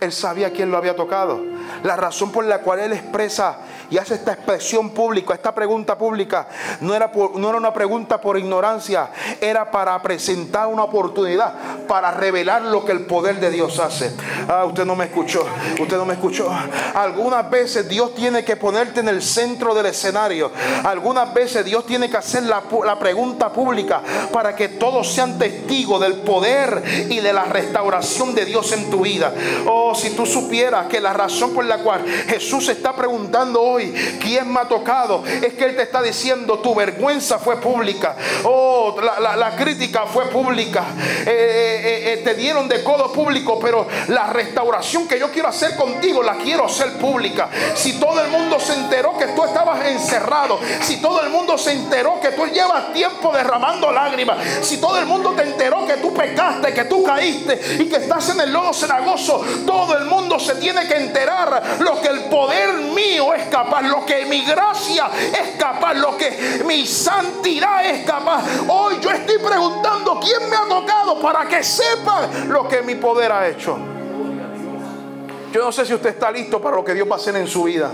Él sabía quién lo había tocado. La razón por la cual él expresa y hace esta expresión pública, esta pregunta pública, no era, no era una pregunta por ignorancia, era para presentar una oportunidad, para revelar lo que el poder de Dios hace. Ah, usted no me escuchó, usted no me escuchó. Algunas veces Dios tiene que ponerte en el centro del escenario. Algunas veces Dios tiene que hacer la, la pregunta pública para que todos sean testigos del poder y de la restauración de Dios en tu vida. Oh, si tú supieras que la razón por la cual Jesús está preguntando hoy quién me ha tocado, es que Él te está diciendo tu vergüenza fue pública. Oh, la, crítica fue pública. Eh, eh, eh, te dieron de codo público, pero la restauración que yo quiero hacer contigo la quiero hacer pública. Si todo el mundo se enteró que tú estabas encerrado, si todo el mundo se enteró que tú llevas tiempo derramando lágrimas, si todo el mundo te enteró que tú pecaste, que tú caíste y que estás en el lodo cenagoso, todo el mundo se tiene que enterar lo que el poder mío es capaz, lo que mi gracia es capaz, lo que mi santidad es capaz. Hoy yo estoy preguntando quién me ha tocado para que sepan lo que mi poder ha hecho. Yo no sé si usted está listo para lo que Dios va a hacer en su vida.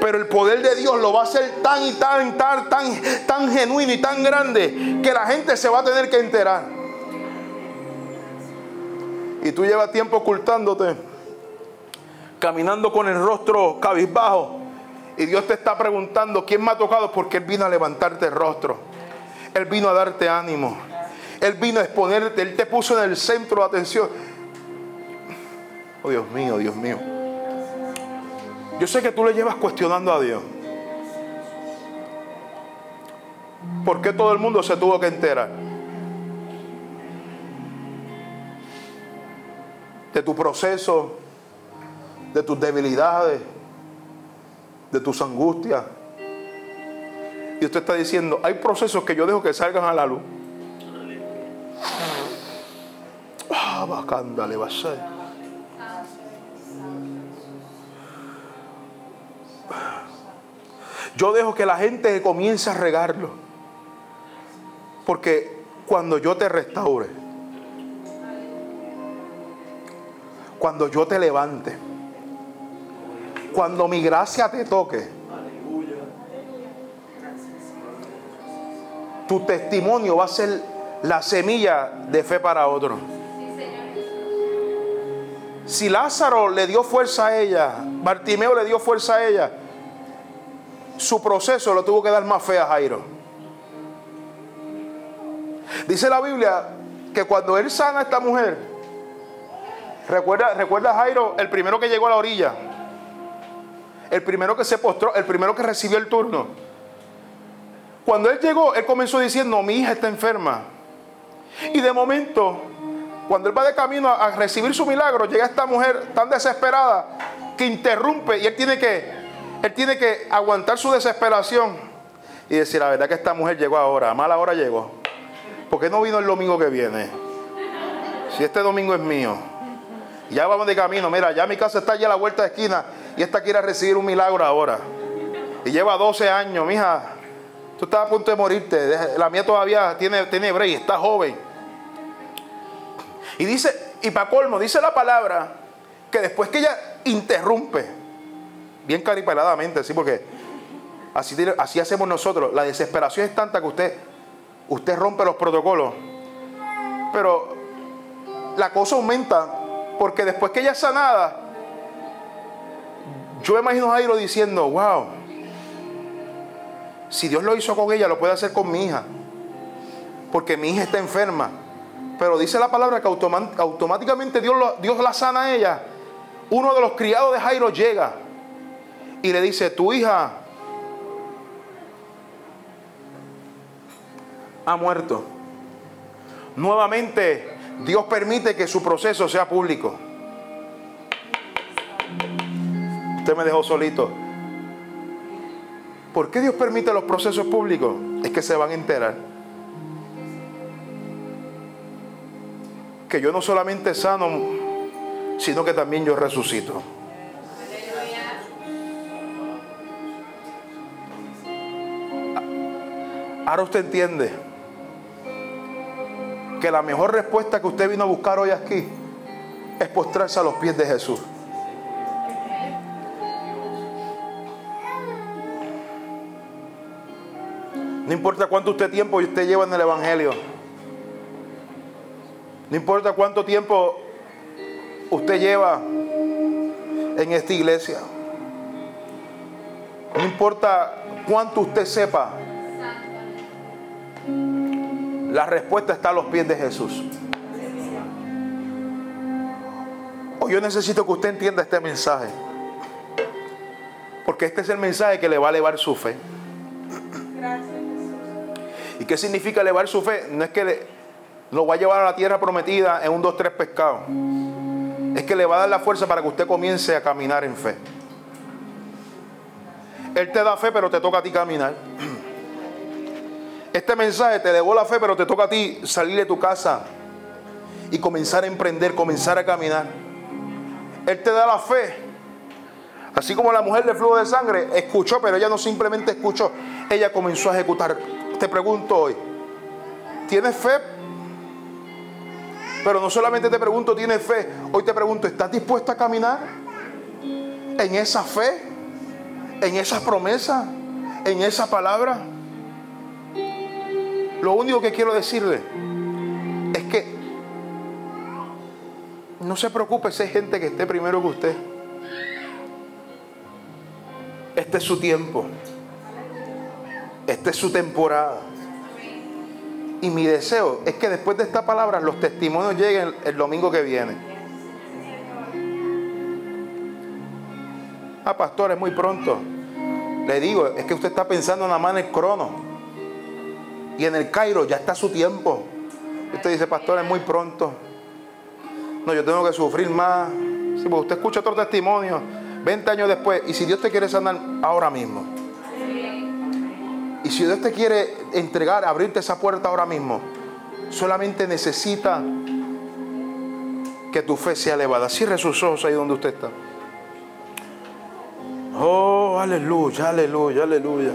Pero el poder de Dios lo va a hacer tan y tan, tan, tan, tan genuino y tan grande que la gente se va a tener que enterar. Y tú llevas tiempo ocultándote caminando con el rostro cabizbajo. Y Dios te está preguntando quién me ha tocado porque Él vino a levantarte el rostro. Él vino a darte ánimo. Él vino a exponerte, Él te puso en el centro de atención. Oh Dios mío, Dios mío. Yo sé que tú le llevas cuestionando a Dios. ¿Por qué todo el mundo se tuvo que enterar? De tu proceso, de tus debilidades, de tus angustias. Y usted está diciendo, hay procesos que yo dejo que salgan a la luz. Ah, bacándale, a. Yo dejo que la gente comience a regarlo. Porque cuando yo te restaure, cuando yo te levante, cuando mi gracia te toque, tu testimonio va a ser la semilla de fe para otro. Si Lázaro le dio fuerza a ella, Bartimeo le dio fuerza a ella, su proceso lo tuvo que dar más fe a Jairo. Dice la Biblia que cuando él sana a esta mujer, recuerda, recuerda a Jairo, el primero que llegó a la orilla, el primero que se postró, el primero que recibió el turno. Cuando él llegó, él comenzó diciendo, mi hija está enferma. Y de momento, cuando él va de camino a recibir su milagro, llega esta mujer tan desesperada que interrumpe y él tiene que, él tiene que aguantar su desesperación y decir, la verdad que esta mujer llegó ahora, a mala hora llegó. ¿Por qué no vino el domingo que viene? Si este domingo es mío. Ya vamos de camino, mira, ya mi casa está allá a la vuelta de esquina y esta quiere recibir un milagro ahora. Y lleva 12 años, mija. Tú estás a punto de morirte. La mía todavía tiene, tiene break, está joven. Y dice, y para colmo, dice la palabra que después que ella interrumpe, bien caripeladamente, sí, porque así, así hacemos nosotros. La desesperación es tanta que usted usted rompe los protocolos. Pero la cosa aumenta porque después que ella es sanada, yo imagino a Jairo diciendo, wow, si Dios lo hizo con ella, lo puede hacer con mi hija. Porque mi hija está enferma. Pero dice la palabra que automáticamente Dios, Dios la sana a ella. Uno de los criados de Jairo llega y le dice, tu hija ha muerto. Nuevamente, Dios permite que su proceso sea público. Me dejó solito. ¿Por qué Dios permite los procesos públicos? Es que se van a enterar. Que yo no solamente sano, sino que también yo resucito. Ahora usted entiende que la mejor respuesta que usted vino a buscar hoy aquí es postrarse a los pies de Jesús. No importa cuánto usted tiempo usted lleva en el Evangelio. No importa cuánto tiempo usted lleva en esta iglesia. No importa cuánto usted sepa la respuesta está a los pies de Jesús. Hoy yo necesito que usted entienda este mensaje. Porque este es el mensaje que le va a elevar su fe. ¿Y qué significa elevar su fe? No es que lo va a llevar a la tierra prometida en un, dos, tres pescados. Es que le va a dar la fuerza para que usted comience a caminar en fe. Él te da fe, pero te toca a ti caminar. Este mensaje te elevó la fe, pero te toca a ti salir de tu casa y comenzar a emprender, comenzar a caminar. Él te da la fe. Así como la mujer de flujo de sangre escuchó, pero ella no simplemente escuchó, ella comenzó a ejecutar. Te pregunto hoy, ¿tienes fe? Pero no solamente te pregunto, ¿tienes fe? Hoy te pregunto, ¿estás dispuesto a caminar en esa fe? ¿En esa promesa? ¿En esa palabra? Lo único que quiero decirle es que no se preocupe si hay gente que esté primero que usted. Este es su tiempo. Esta es su temporada. Y mi deseo es que después de esta palabra los testimonios lleguen el domingo que viene. Ah, pastor, es muy pronto. Le digo, es que usted está pensando nada más en el crono. Y en el Cairo ya está su tiempo. Usted dice, pastor, es muy pronto. No, yo tengo que sufrir más. Sí, porque usted escucha otro testimonio 20 años después. Y si Dios te quiere sanar ahora mismo. Y si Dios te quiere entregar, abrirte esa puerta ahora mismo, solamente necesita que tu fe sea elevada. Cierre sus ojos ahí donde usted está. Oh, aleluya, aleluya, aleluya.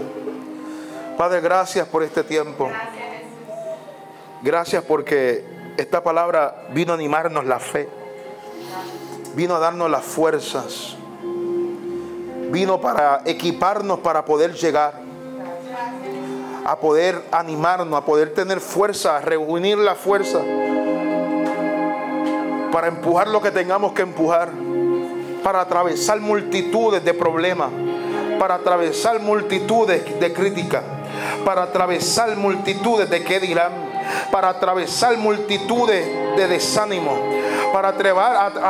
Padre, gracias por este tiempo. Gracias porque esta palabra vino a animarnos la fe. Vino a darnos las fuerzas. Vino para equiparnos para poder llegar. A poder animarnos, a poder tener fuerza, a reunir la fuerza. Para empujar lo que tengamos que empujar para atravesar multitudes de problemas, para atravesar multitudes de críticas, para atravesar multitudes de qué dirán, para atravesar multitudes de desánimo, para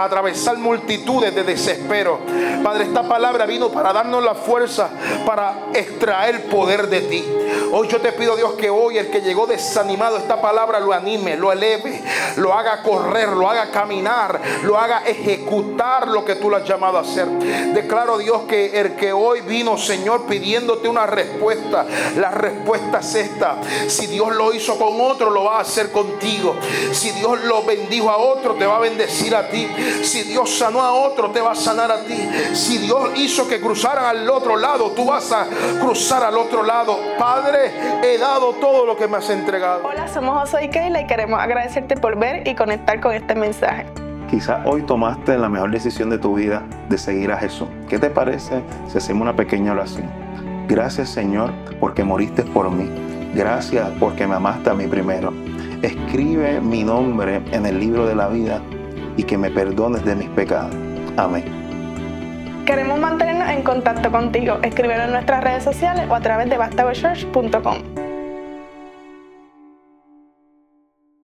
atravesar multitudes de desespero. Padre, esta palabra vino para darnos la fuerza, para extraer poder de ti. Hoy yo te pido, Dios, que hoy el que llegó desanimado, esta palabra lo anime, lo eleve, lo haga correr, lo haga caminar, lo haga ejecutar lo que tú le has llamado a hacer. Declaro, Dios, que el que hoy vino, Señor, pidiéndote una respuesta, la respuesta es esta. Si Dios lo hizo con otro, lo va a hacer contigo. Si Dios lo bendijo a otro, te va a bendecir a ti. Si Dios sanó a otro, te va a sanar a ti. Si Dios hizo que cruzaran al otro lado, tú vas a cruzar al otro lado. Padre, he dado todo lo que me has entregado. Hola, somos José y Keila y queremos agradecerte por ver y conectar con este mensaje. Quizás hoy tomaste la mejor decisión de tu vida de seguir a Jesús. ¿Qué te parece si hacemos una pequeña oración? Gracias Señor porque moriste por mí. Gracias porque me amaste a mí primero. Escribe mi nombre en el libro de la vida y que me perdones de mis pecados. Amén. Queremos mantenernos en contacto contigo. Escríbelo en nuestras redes sociales o a través de bastagochurch.com.